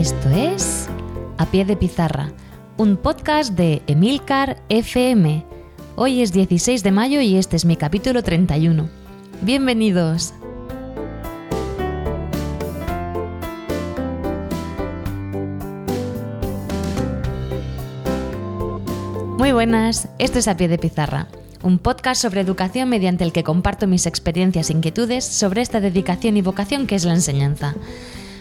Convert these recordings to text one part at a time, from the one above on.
Esto es A Pie de Pizarra, un podcast de Emilcar FM. Hoy es 16 de mayo y este es mi capítulo 31. Bienvenidos. Muy buenas, esto es A Pie de Pizarra, un podcast sobre educación mediante el que comparto mis experiencias e inquietudes sobre esta dedicación y vocación que es la enseñanza.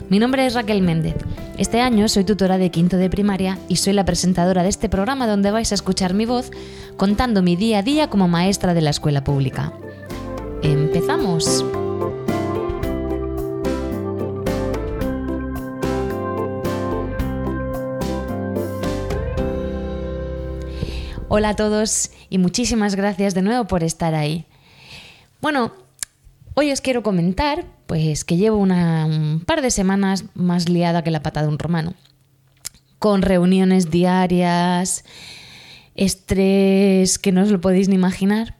Mi nombre es Raquel Méndez. Este año soy tutora de quinto de primaria y soy la presentadora de este programa donde vais a escuchar mi voz contando mi día a día como maestra de la escuela pública. ¡Empezamos! Hola a todos y muchísimas gracias de nuevo por estar ahí. Bueno, hoy os quiero comentar pues que llevo un par de semanas más liada que la pata de un romano, con reuniones diarias, estrés que no os lo podéis ni imaginar.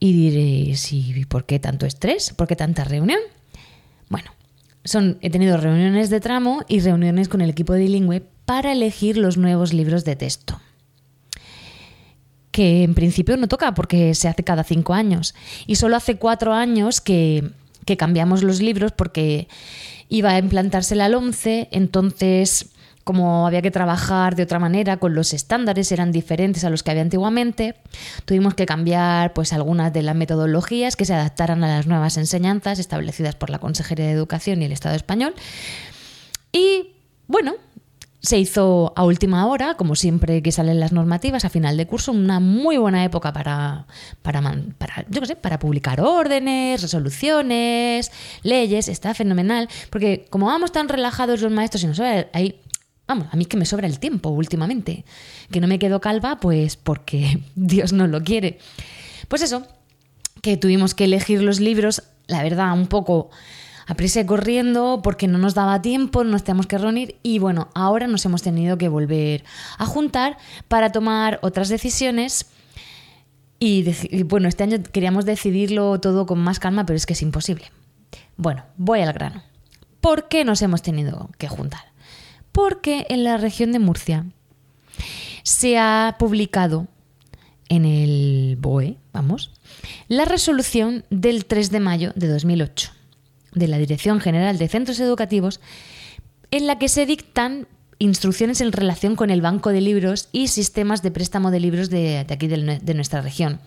Y diréis, ¿y por qué tanto estrés? ¿Por qué tanta reunión? Bueno, son, he tenido reuniones de tramo y reuniones con el equipo de bilingüe para elegir los nuevos libros de texto que en principio no toca porque se hace cada cinco años. Y solo hace cuatro años que que cambiamos los libros porque iba a implantarse la 11, entonces como había que trabajar de otra manera, con los estándares eran diferentes a los que había antiguamente, tuvimos que cambiar pues algunas de las metodologías que se adaptaran a las nuevas enseñanzas establecidas por la Consejería de Educación y el Estado español. Y bueno, se hizo a última hora, como siempre que salen las normativas, a final de curso, una muy buena época para, para, yo sé, para publicar órdenes, resoluciones, leyes, está fenomenal, porque como vamos tan relajados los maestros y nos ahí, vamos, a mí que me sobra el tiempo últimamente, que no me quedo calva, pues porque Dios no lo quiere. Pues eso, que tuvimos que elegir los libros, la verdad, un poco a corriendo porque no nos daba tiempo, nos teníamos que reunir y bueno, ahora nos hemos tenido que volver a juntar para tomar otras decisiones. Y, bueno, este año queríamos decidirlo todo con más calma, pero es que es imposible. Bueno, voy al grano. ¿Por qué nos hemos tenido que juntar? Porque en la región de Murcia se ha publicado en el BOE, vamos, la resolución del 3 de mayo de 2008 de la Dirección General de Centros Educativos, en la que se dictan instrucciones en relación con el banco de libros y sistemas de préstamo de libros de, aquí de, nuestra región.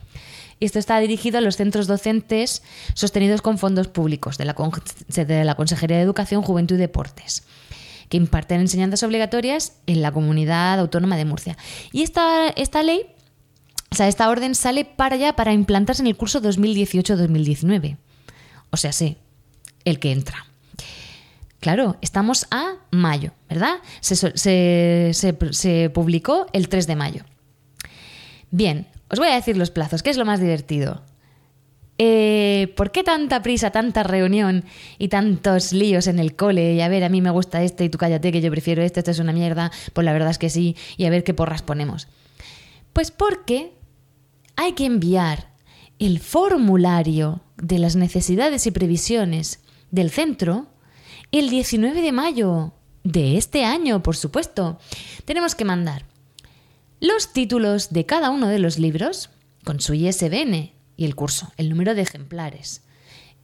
Esto está dirigido a los centros docentes sostenidos con fondos públicos de la, de la Consejería de Educación, Juventud y Deportes, que imparten enseñanzas obligatorias en la comunidad autónoma de Murcia. Y esta, esta ley, o sea, esta orden sale para allá para implantarse en el curso 2018-2019. O sea, sí, el que entra. Claro, estamos a mayo, ¿verdad? Se, publicó el 3 de mayo. Bien, os voy a decir los plazos, ¿qué es lo más divertido? Eh, ¿Por qué tanta prisa, tanta reunión y tantos líos en el cole? Y a ver, a mí me gusta este y tú cállate que yo prefiero este, esto es una mierda. Pues la verdad es que sí, y a ver qué porras ponemos. Pues porque hay que enviar el formulario de las necesidades y previsiones del centro el 19 de mayo de este año, por supuesto. Tenemos que mandar los títulos de cada uno de los libros con su ISBN y el curso, el número de ejemplares,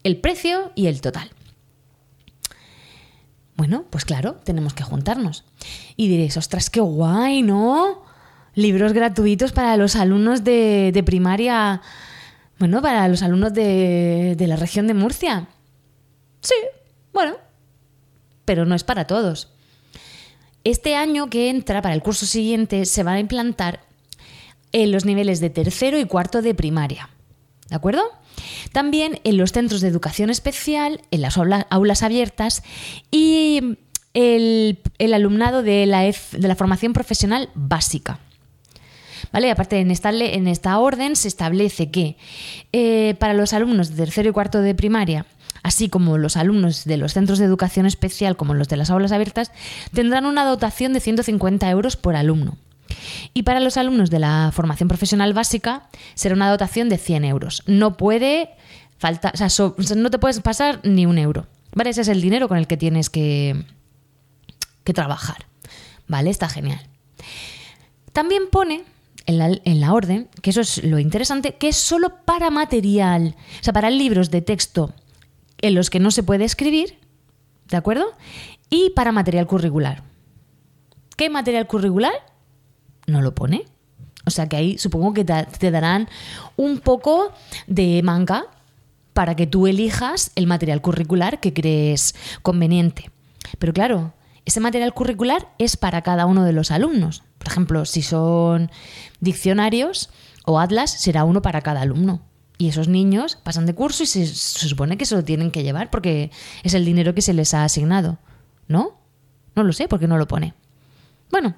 el precio y el total. Bueno, pues claro, tenemos que juntarnos. Y diréis, ostras, qué guay, ¿no? Libros gratuitos para los alumnos de, primaria, bueno, para los alumnos de, de la región de Murcia. Sí, bueno, pero no es para todos. Este año que entra, para el curso siguiente, se va a implantar en los niveles de tercero y cuarto de primaria. ¿De acuerdo? También en los centros de educación especial, en las aulas abiertas y el, alumnado de la, de la formación profesional básica. ¿Vale? Aparte, en esta, en esta orden se establece que eh, para los alumnos de tercero y cuarto de primaria, así como los alumnos de los centros de educación especial, como los de las aulas abiertas, tendrán una dotación de 150 euros por alumno. Y para los alumnos de la formación profesional básica será una dotación de 100 euros. No puede o sea, no te puedes pasar ni un euro. ¿Vale? Ese es el dinero con el que tienes que, que trabajar. ¿Vale? Está genial. También pone en la, orden, que eso es lo interesante, que es solo para material, o sea, para libros de texto en los que no se puede escribir, ¿de acuerdo? Y para material curricular. ¿Qué material curricular? No lo pone. O sea que ahí supongo que te darán un poco de manga para que tú elijas el material curricular que crees conveniente. Pero claro, ese material curricular es para cada uno de los alumnos. Por ejemplo, si son diccionarios o atlas, será uno para cada alumno. Y esos niños pasan de curso y se, supone que se lo tienen que llevar porque es el dinero que se les ha asignado. ¿No? No lo sé, porque no lo pone. Bueno,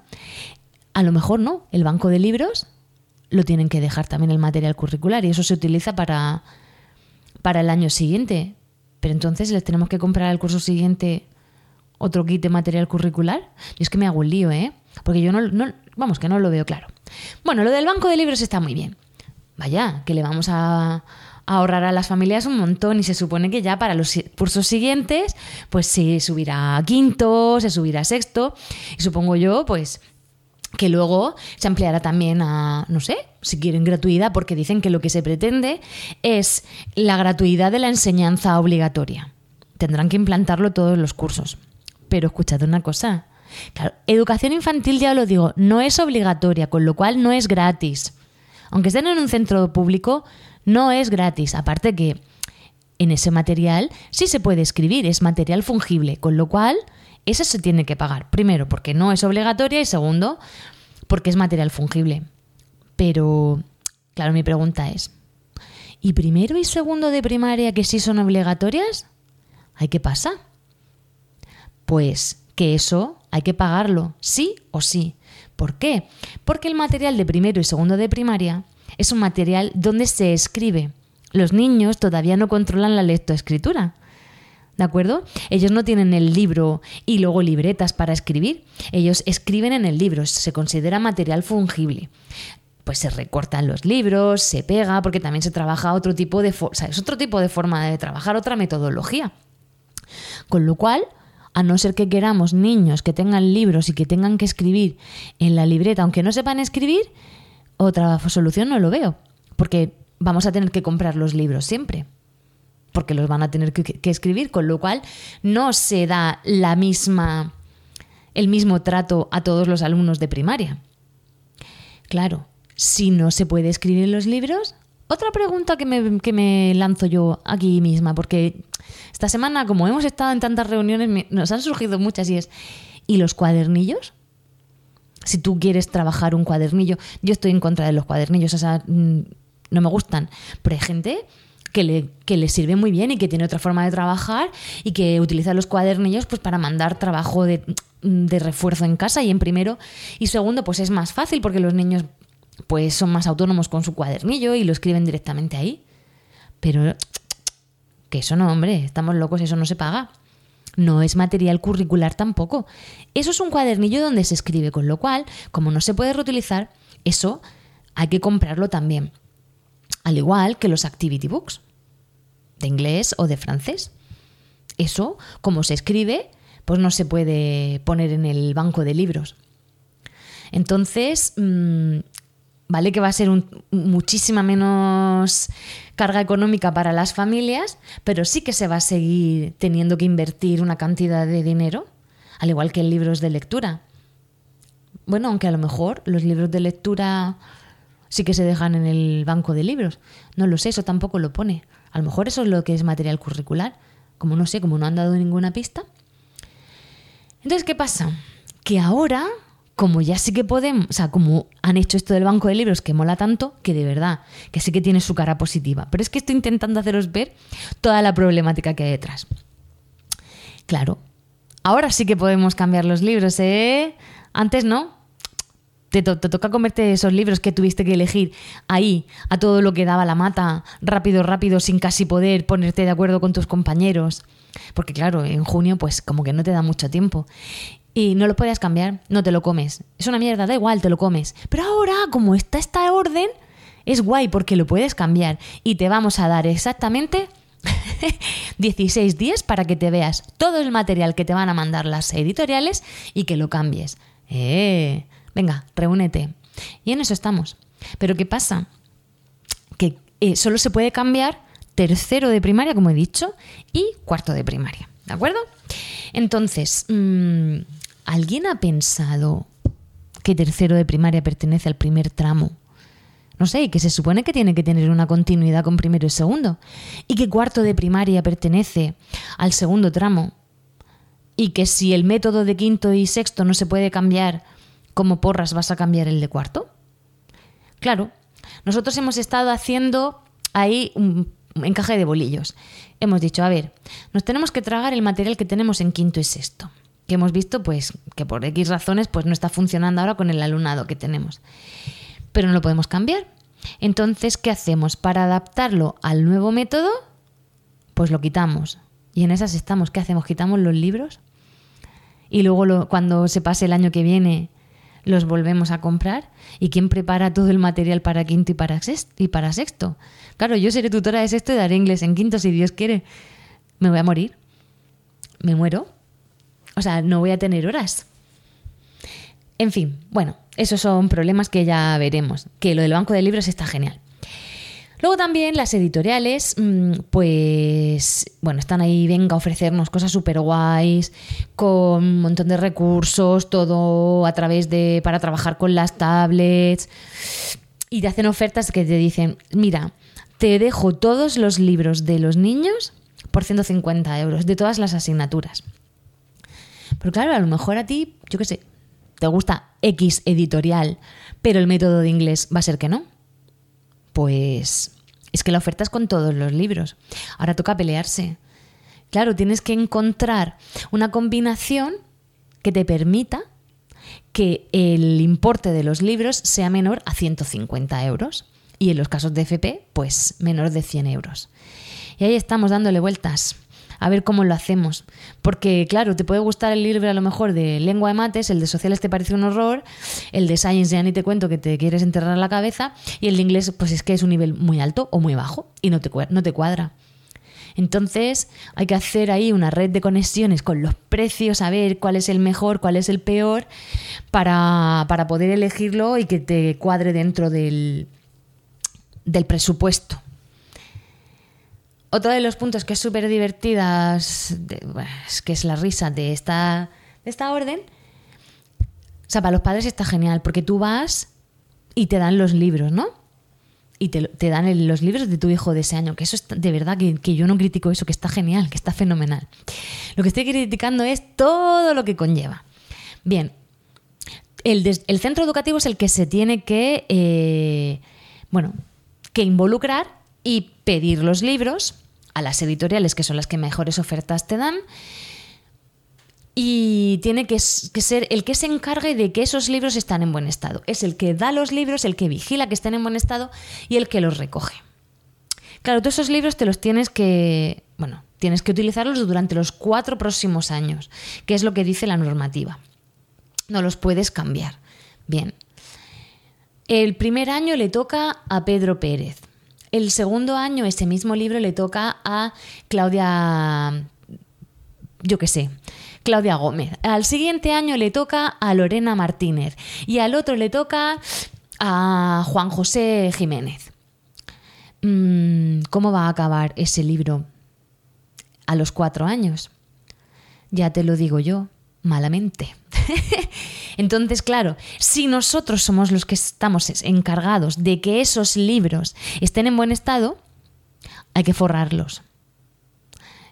a lo mejor no. El banco de libros lo tienen que dejar también el material curricular y eso se utiliza para, para el año siguiente. Pero entonces les tenemos que comprar al curso siguiente otro kit de material curricular. Y es que me hago un lío, ¿eh? Porque yo no, vamos, que no lo veo claro. Bueno, lo del banco de libros está muy bien. Vaya, que le vamos a, ahorrar a las familias un montón y se supone que ya para los cursos siguientes pues se subirá a quinto, se subirá a sexto y supongo yo pues que luego se ampliará también a, no sé, si quieren gratuidad, porque dicen que lo que se pretende es la gratuidad de la enseñanza obligatoria. Tendrán que implantarlo todos los cursos. Pero escuchad una cosa. Claro, educación infantil, ya lo digo, no es obligatoria, con lo cual no es gratis. Aunque estén en un centro público, no es gratis. Aparte que en ese material sí se puede escribir, es material fungible, con lo cual eso se tiene que pagar. Primero, porque no es obligatoria y segundo, porque es material fungible. Pero, claro, mi pregunta es, ¿y primero y segundo de primaria que sí son obligatorias? ¿Hay qué pasa? Pues que eso hay que pagarlo, sí o sí. ¿Por qué? Porque el material de primero y segundo de primaria es un material donde se escribe. Los niños todavía no controlan la lectoescritura. ¿De acuerdo? Ellos no tienen el libro y luego libretas para escribir. Ellos escriben en el libro, se considera material fungible. Pues se recortan los libros, se pega, porque también se trabaja otro tipo de, es otro tipo de forma de trabajar, otra metodología. Con lo cual, a no ser que queramos niños que tengan libros y que tengan que escribir en la libreta, aunque no sepan escribir, otra solución no lo veo, porque vamos a tener que comprar los libros siempre, porque los van a tener que, escribir, con lo cual no se da la misma, el mismo trato a todos los alumnos de primaria. Claro, si no se puede escribir los libros, otra pregunta que me, que me lanzo yo aquí misma, porque esta semana, como hemos estado en tantas reuniones, nos han surgido muchas y es, ¿y los cuadernillos? Si tú quieres trabajar un cuadernillo, yo estoy en contra de los cuadernillos, o sea, mm, no me gustan, pero hay gente que le, que le sirve muy bien y que tiene otra forma de trabajar y que utiliza los cuadernillos pues para mandar trabajo de, de refuerzo en casa y en primero y segundo pues es más fácil porque los niños pues son más autónomos con su cuadernillo y lo escriben directamente ahí. Pero que eso no, hombre, estamos locos, eso no se paga. No es material curricular tampoco. Eso es un cuadernillo donde se escribe, con lo cual, como no se puede reutilizar, eso hay que comprarlo también. Al igual que los activity books, de inglés o de francés. Eso, como se escribe, pues no se puede poner en el banco de libros. Entonces, mm, ¿vale? Que va a ser muchísima menos carga económica para las familias, pero sí que se va a seguir teniendo que invertir una cantidad de dinero, al igual que en libros de lectura. Bueno, aunque a lo mejor los libros de lectura sí que se dejan en el banco de libros. No lo sé, eso tampoco lo pone. A lo mejor eso es lo que es material curricular. Como no sé, como no han dado ninguna pista. Entonces, ¿qué pasa? Que ahora como ya sí que podemos, o sea, como han hecho esto del banco de libros que mola tanto, que de verdad, que sí que tiene su cara positiva. Pero es que estoy intentando haceros ver toda la problemática que hay detrás. Claro, ahora sí que podemos cambiar los libros, ¿eh? Antes no. Te, te toca comerte esos libros que tuviste que elegir ahí, a todo lo que daba la mata, rápido, rápido, sin casi poder ponerte de acuerdo con tus compañeros. Porque claro, en junio pues como que no te da mucho tiempo y no lo podías cambiar, no te lo comes. Es una mierda, da igual, te lo comes. Pero ahora, como está esta orden, es guay porque lo puedes cambiar y te vamos a dar exactamente 16 días para que te veas todo el material que te van a mandar las editoriales y que lo cambies. Eh, venga, reúnete. Y en eso estamos. Pero ¿qué pasa? Que eh, solo se puede cambiar tercero de primaria, como he dicho, y cuarto de primaria. ¿De acuerdo? Entonces, mmm, ¿Alguien ha pensado que tercero de primaria pertenece al primer tramo? No sé, que se supone que tiene que tener una continuidad con primero y segundo. Y que cuarto de primaria pertenece al segundo tramo. Y que si el método de quinto y sexto no se puede cambiar, como porras vas a cambiar el de cuarto? Claro, nosotros hemos estado haciendo ahí un encaje de bolillos. Hemos dicho, a ver, nos tenemos que tragar el material que tenemos en quinto y sexto que hemos visto pues que por X razones pues no está funcionando ahora con el alumnado que tenemos. Pero no lo podemos cambiar. Entonces, ¿qué hacemos? Para adaptarlo al nuevo método, pues lo quitamos. Y en esas estamos. ¿Qué hacemos? ¿Quitamos los libros? Y luego cuando se pase el año que viene los volvemos a comprar. ¿Y quién prepara todo el material para quinto y para, sexto, y para sexto? Claro, yo seré tutora de sexto y daré inglés en quinto si Dios quiere. Me voy a morir. Me muero. O sea, no voy a tener horas. En fin, bueno, esos son problemas que ya veremos. Que lo del banco de libros está genial. Luego también las editoriales, mm, pues, bueno, están ahí, venga a ofrecernos cosas súper guays, con un montón de recursos, todo a través de, para trabajar con las tablets. Y te hacen ofertas que te dicen, mira, te dejo todos los libros de los niños por 150 euros, de todas las asignaturas. Pero claro, a lo mejor a ti, yo qué sé, te gusta X editorial, pero el método de inglés va a ser que no. Pues es que la oferta es con todos los libros. Ahora toca pelearse. Claro, tienes que encontrar una combinación que te permita que el importe de los libros sea menor a 150 euros y en los casos de FP, pues menor de 100 euros. Y ahí estamos dándole vueltas a ver cómo lo hacemos. Porque, claro, te puede gustar el libro a lo mejor de lengua de mates, el de sociales te parece un horror, el de science ya ni te cuento que te quieres enterrar la cabeza, y el de inglés, pues es que es un nivel muy alto o muy bajo y no te, no te cuadra. Entonces hay que hacer ahí una red de conexiones con los precios, a ver cuál es el mejor, cuál es el peor, para, para poder elegirlo y que te cuadre dentro del, del presupuesto. Otro de los puntos que es súper divertida, que es la risa de esta, de esta orden, o sea, para los padres está genial, porque tú vas y te dan los libros, ¿no? Y te, dan los libros de tu hijo de ese año, que eso es de verdad que, que, yo no critico eso, que está genial, que está fenomenal. Lo que estoy criticando es todo lo que conlleva. Bien, el, el centro educativo es el que se tiene que, eh, bueno, que involucrar y pedir los libros a las editoriales, que son las que mejores ofertas te dan, y tiene que, ser el que se encargue de que esos libros están en buen estado. Es el que da los libros, el que vigila que estén en buen estado y el que los recoge. Claro, todos esos libros te los tienes que, bueno, tienes que utilizarlos durante los cuatro próximos años, que es lo que dice la normativa. No los puedes cambiar. Bien. El primer año le toca a Pedro Pérez. El segundo año, ese mismo libro le toca a Claudia, yo qué sé, Claudia Gómez. Al siguiente año le toca a Lorena Martínez y al otro le toca a Juan José Jiménez. Mm, ¿Cómo va a acabar ese libro a los cuatro años? Ya te lo digo yo, malamente. Entonces, claro, si nosotros somos los que estamos encargados de que esos libros estén en buen estado, hay que forrarlos.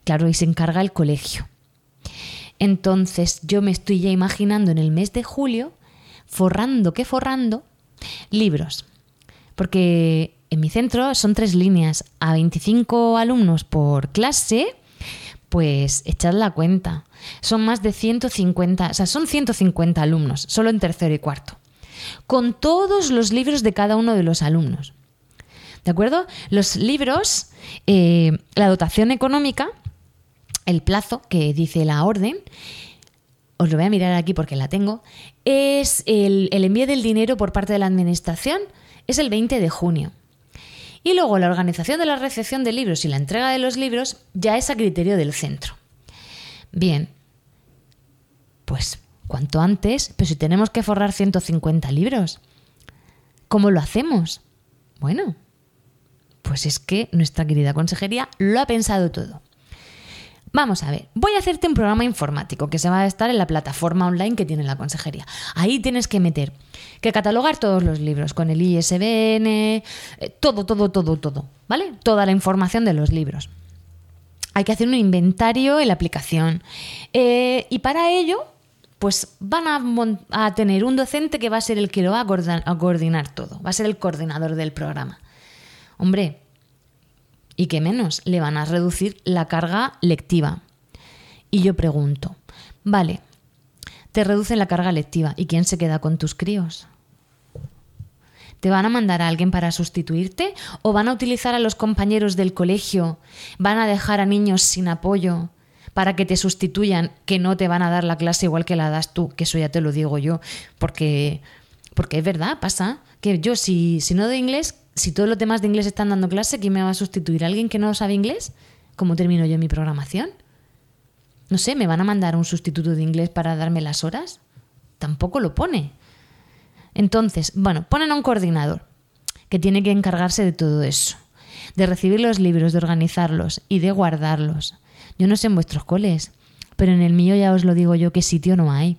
Claro, y se encarga el colegio. Entonces, yo me estoy ya imaginando en el mes de julio forrando que forrando libros. Porque en mi centro son tres líneas a 25 alumnos por clase, pues echad la cuenta. Son más de 150, o sea, son 150 alumnos, solo en tercero y cuarto, con todos los libros de cada uno de los alumnos. ¿De acuerdo? Los libros, eh, la dotación económica, el plazo que dice la orden, os lo voy a mirar aquí porque la tengo, es el, envío del dinero por parte de la Administración, es el 20 de junio. Y luego la organización de la recepción de libros y la entrega de los libros ya es a criterio del centro. Bien, pues cuanto antes, pero si tenemos que forrar 150 libros, ¿cómo lo hacemos? Bueno, pues es que nuestra querida consejería lo ha pensado todo. Vamos a ver, voy a hacerte un programa informático que se va a estar en la plataforma online que tiene la consejería. Ahí tienes que meter, que catalogar todos los libros con el ISBN, eh, todo, todo, todo, todo, ¿vale? Toda la información de los libros. Hay que hacer un inventario en la aplicación. Eh, y para ello, pues van a, a, tener un docente que va a ser el que lo va a coordinar todo, va a ser el coordinador del programa. Hombre, y que menos, le van a reducir la carga lectiva. Y yo pregunto, vale, te reducen la carga lectiva, ¿y quién se queda con tus críos? ¿Te van a mandar a alguien para sustituirte? ¿O van a utilizar a los compañeros del colegio? ¿Van a dejar a niños sin apoyo para que te sustituyan, que no te van a dar la clase igual que la das tú? Que eso ya te lo digo yo, porque, porque es verdad, pasa. Que yo si, si no doy inglés, si todos los temas de inglés están dando clase, ¿quién me va a sustituir? ¿Alguien que no sabe inglés? ¿Cómo termino yo mi programación? No sé, ¿me van a mandar un sustituto de inglés para darme las horas? Tampoco lo pone. Entonces, bueno, ponen a un coordinador que tiene que encargarse de todo eso, de recibir los libros, de organizarlos y de guardarlos. Yo no sé en vuestros coles, pero en el mío ya os lo digo yo qué sitio no hay.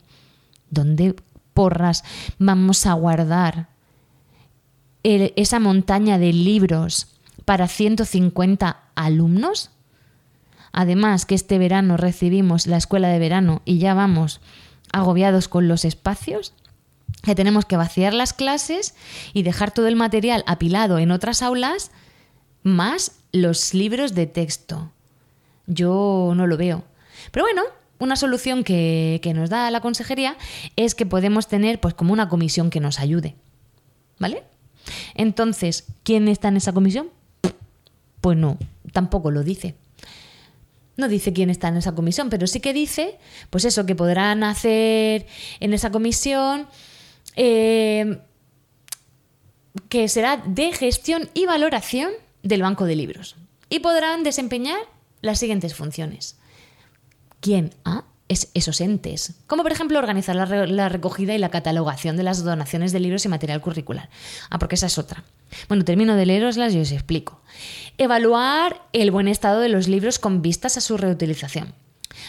¿Dónde porras vamos a guardar esa montaña de libros para 150 alumnos? Además que este verano recibimos la escuela de verano y ya vamos agobiados con los espacios, que tenemos que vaciar las clases y dejar todo el material apilado en otras aulas, más los libros de texto. Yo no lo veo. Pero bueno, una solución que, que nos da la consejería es que podemos tener pues como una comisión que nos ayude. ¿Vale? Entonces, ¿quién está en esa comisión? Pues no, tampoco lo dice. No dice quién está en esa comisión, pero sí que dice, pues eso, que podrán hacer en esa comisión eh, que será de gestión y valoración del banco de libros. Y podrán desempeñar las siguientes funciones. ¿Quién? Ah, es esos entes, como por ejemplo organizar la, recogida y la catalogación de las donaciones de libros y material curricular. Ah, porque esa es otra. Bueno, termino de leeroslas y os explico. Evaluar el buen estado de los libros con vistas a su reutilización.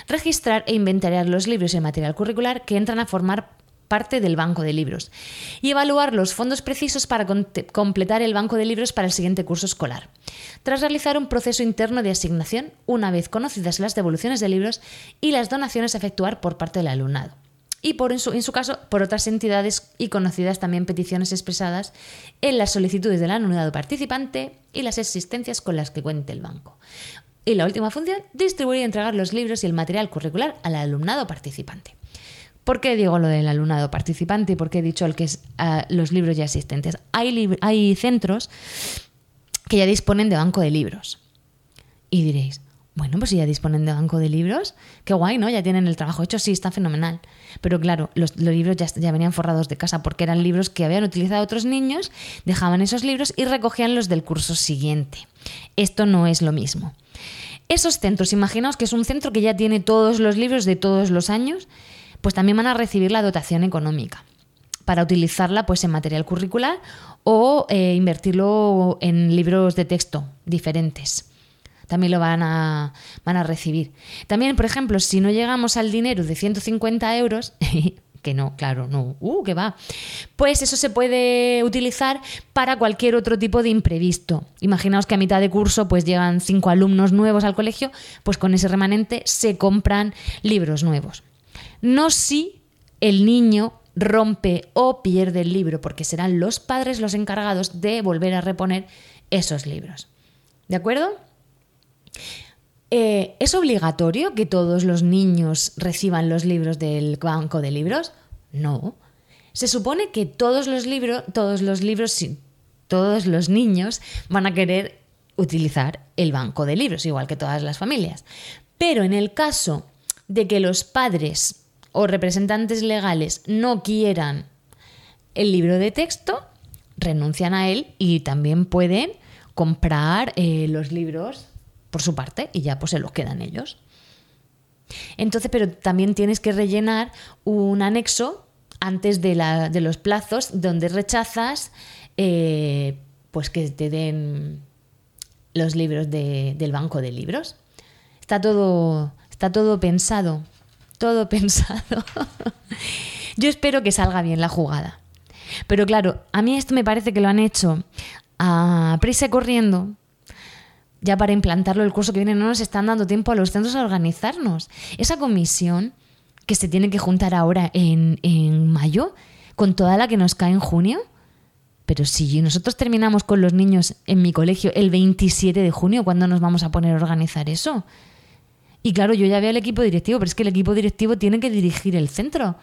Registrar e inventariar los libros y el material curricular que entran a formar parte del banco de libros y evaluar los fondos precisos para completar el banco de libros para el siguiente curso escolar. Tras realizar un proceso interno de asignación, una vez conocidas las devoluciones de libros y las donaciones a efectuar por parte del alumnado. Y por, en, su, caso, por otras entidades y conocidas también peticiones expresadas en las solicitudes del alumnado participante y las existencias con las que cuente el banco. Y la última función, distribuir y entregar los libros y el material curricular al alumnado participante. ¿Por qué digo lo del alumnado participante y por qué he dicho el que es ah, los libros ya existentes? Hay, hay centros que ya disponen de banco de libros. Y diréis, bueno, pues si ya disponen de banco de libros, qué guay, ¿no? Ya tienen el trabajo hecho, sí, está fenomenal. Pero claro, los, libros ya, ya, venían forrados de casa porque eran libros que habían utilizado otros niños, dejaban esos libros y recogían los del curso siguiente. Esto no es lo mismo. Esos centros, imaginaos que es un centro que ya tiene todos los libros de todos los años pues también van a recibir la dotación económica para utilizarla pues en material curricular o eh, invertirlo en libros de texto diferentes. También lo van a, van a recibir. También, por ejemplo, si no llegamos al dinero de 150 euros, que no, claro, no, uh, que va. Pues eso se puede utilizar para cualquier otro tipo de imprevisto. Imaginaos que a mitad de curso pues llegan cinco alumnos nuevos al colegio, pues con ese remanente se compran libros nuevos. No si el niño rompe o pierde el libro, porque serán los padres los encargados de volver a reponer esos libros. ¿De acuerdo? Eh, ¿Es obligatorio que todos los niños reciban los libros del banco de libros? No. Se supone que todos los libros, todos los libros, todos los niños van a querer utilizar el banco de libros, igual que todas las familias. Pero en el caso de que los padres o representantes legales no quieran el libro de texto, renuncian a él y también pueden comprar eh, los libros por su parte y ya pues se los quedan ellos. Entonces, pero también tienes que rellenar un anexo antes de, de los plazos donde rechazas eh, pues que te den los libros del banco de libros. Está todo, está todo pensado, todo pensado. Yo espero que salga bien la jugada. Pero claro, a mí esto me parece que lo han hecho a prisa corriendo. Ya para implantarlo el curso que viene no nos están dando tiempo a los centros a organizarnos. Esa comisión que se tiene que juntar ahora en, en mayo, con toda la que nos cae en junio, pero si nosotros terminamos con los niños en mi colegio el 27 de junio, ¿cuándo nos vamos a poner a organizar eso? Y claro, yo ya veo el equipo directivo, pero es que el equipo directivo tiene que dirigir el centro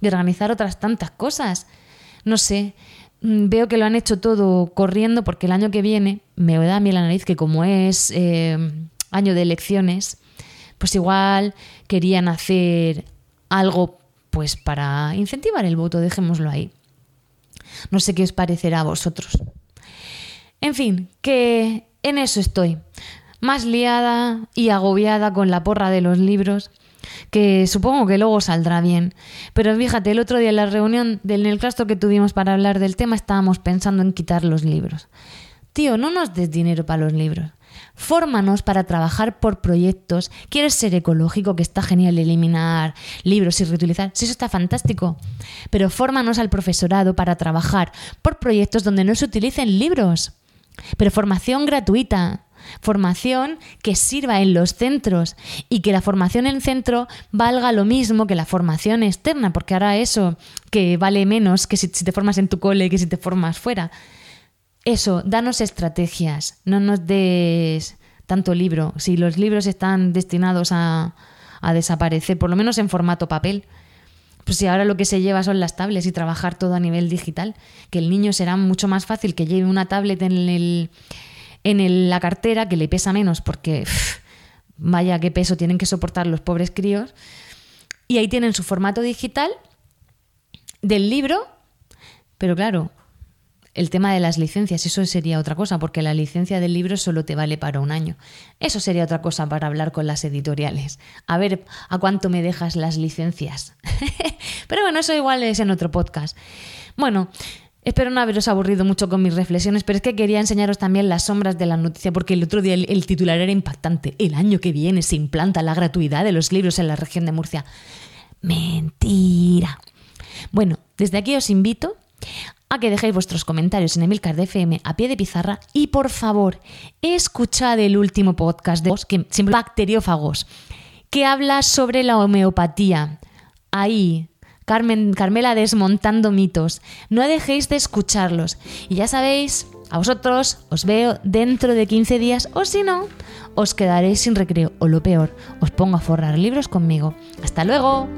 y organizar otras tantas cosas. No sé, mm, veo que lo han hecho todo corriendo porque el año que viene me da a mí la nariz que como es eh, año de elecciones, pues igual querían hacer algo pues para incentivar el voto, dejémoslo ahí. No sé qué os parecerá a vosotros. En fin, que en eso estoy. Más liada y agobiada con la porra de los libros, que supongo que luego saldrá bien. Pero fíjate, el otro día en la reunión del el claustro que tuvimos para hablar del tema estábamos pensando en quitar los libros. Tío, no nos des dinero para los libros. Fórmanos para trabajar por proyectos. ¿Quieres ser ecológico? Que está genial eliminar libros y reutilizar. Sí, eso está fantástico. Pero fórmanos al profesorado para trabajar por proyectos donde no se utilicen libros. Pero formación gratuita. Formación que sirva en los centros y que la formación en centro valga lo mismo que la formación externa, porque ahora eso que vale menos que si, te formas en tu cole que si te formas fuera eso, danos estrategias, no nos des tanto libro. Si los libros están destinados a, desaparecer, por lo menos en formato papel, pues si ahora lo que se lleva son las tablets y trabajar todo a nivel digital, que el niño será mucho más fácil que lleve una tablet en, el, en la cartera, que le pesa menos, porque vaya qué peso tienen que soportar los pobres críos. Y ahí tienen su formato digital del libro, pero claro, el tema de las licencias, eso sería otra cosa, porque la licencia del libro solo te vale para un año. Eso sería otra cosa para hablar con las editoriales. A ver a cuánto me dejas las licencias. Pero bueno, eso igual es en otro podcast. Bueno, Espero no haberos aburrido mucho con mis reflexiones, pero es que quería enseñaros también las sombras de la noticia, porque el otro día el, titular era impactante. El año que viene se implanta la gratuidad de los libros en la región de Murcia. Mentira. Bueno, desde aquí os invito a que dejéis vuestros comentarios en Emilcar de FM a pie de pizarra y por favor, escuchad el último podcast de que siempre bacteriófagos que habla sobre la homeopatía. Ahí, Carmen, Carmela desmontando mitos. No dejéis de escucharlos. Y ya sabéis, a vosotros os veo dentro de 15 días o si no, os quedaréis sin recreo o lo peor, os pongo a forrar libros conmigo. Hasta luego.